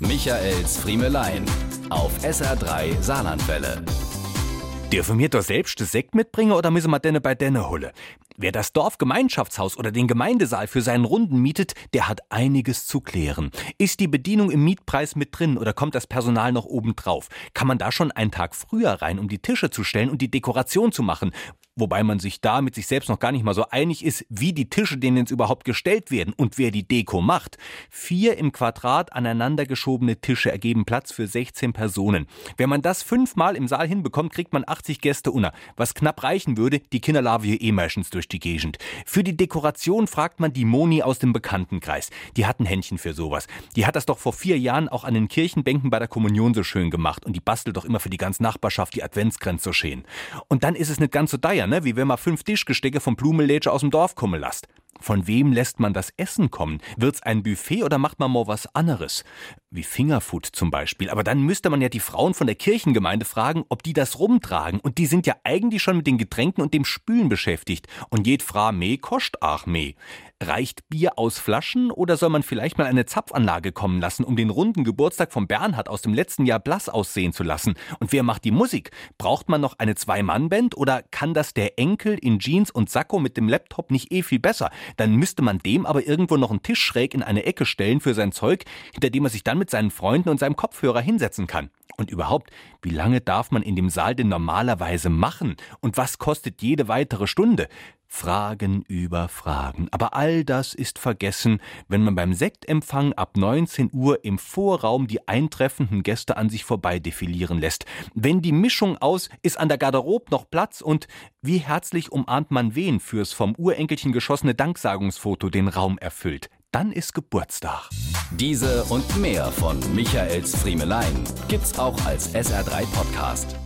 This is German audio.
Michaels Friemelein auf SR3 Saarlandwelle. Dürfen wir doch selbst das Sekt mitbringen oder müssen wir denn bei denen holen? Wer das Dorfgemeinschaftshaus oder den Gemeindesaal für seinen Runden mietet, der hat einiges zu klären. Ist die Bedienung im Mietpreis mit drin oder kommt das Personal noch oben drauf? Kann man da schon einen Tag früher rein, um die Tische zu stellen und die Dekoration zu machen? Wobei man sich da mit sich selbst noch gar nicht mal so einig ist, wie die Tische denen jetzt überhaupt gestellt werden und wer die Deko macht. Vier im Quadrat aneinander geschobene Tische ergeben Platz für 16 Personen. Wenn man das fünfmal im Saal hinbekommt, kriegt man 80 Gäste unter. Was knapp reichen würde, die Kinder laufen hier eh meistens durch die Gegend. Für die Dekoration fragt man die Moni aus dem Bekanntenkreis. Die hat ein Händchen für sowas. Die hat das doch vor vier Jahren auch an den Kirchenbänken bei der Kommunion so schön gemacht und die bastelt doch immer für die ganze Nachbarschaft die Adventsgrenze so schön. Und dann ist es nicht ganz so teuer, ne? wie wenn man fünf Tischgestecke vom Blumenlädscher aus dem Dorf kommen lasst. Von wem lässt man das Essen kommen? Wird's ein Buffet oder macht man mal was anderes? Wie Fingerfood zum Beispiel. Aber dann müsste man ja die Frauen von der Kirchengemeinde fragen, ob die das rumtragen. Und die sind ja eigentlich schon mit den Getränken und dem Spülen beschäftigt. Und jed Fra meh kostet auch meh. Reicht Bier aus Flaschen oder soll man vielleicht mal eine Zapfanlage kommen lassen, um den runden Geburtstag von Bernhard aus dem letzten Jahr blass aussehen zu lassen? Und wer macht die Musik? Braucht man noch eine Zwei-Mann-Band oder kann das der Enkel in Jeans und Sakko mit dem Laptop nicht eh viel besser? Dann müsste man dem aber irgendwo noch einen Tisch schräg in eine Ecke stellen für sein Zeug, hinter dem er sich dann mit seinen Freunden und seinem Kopfhörer hinsetzen kann. Und überhaupt, wie lange darf man in dem Saal denn normalerweise machen? Und was kostet jede weitere Stunde? Fragen über Fragen. Aber all das ist vergessen, wenn man beim Sektempfang ab 19 Uhr im Vorraum die eintreffenden Gäste an sich vorbei defilieren lässt. Wenn die Mischung aus ist an der Garderobe noch Platz und wie herzlich umarmt man wen fürs vom Urenkelchen geschossene Danksagungsfoto den Raum erfüllt. Dann ist Geburtstag. Diese und mehr von Michaels Friemelein gibt's auch als SR3 Podcast.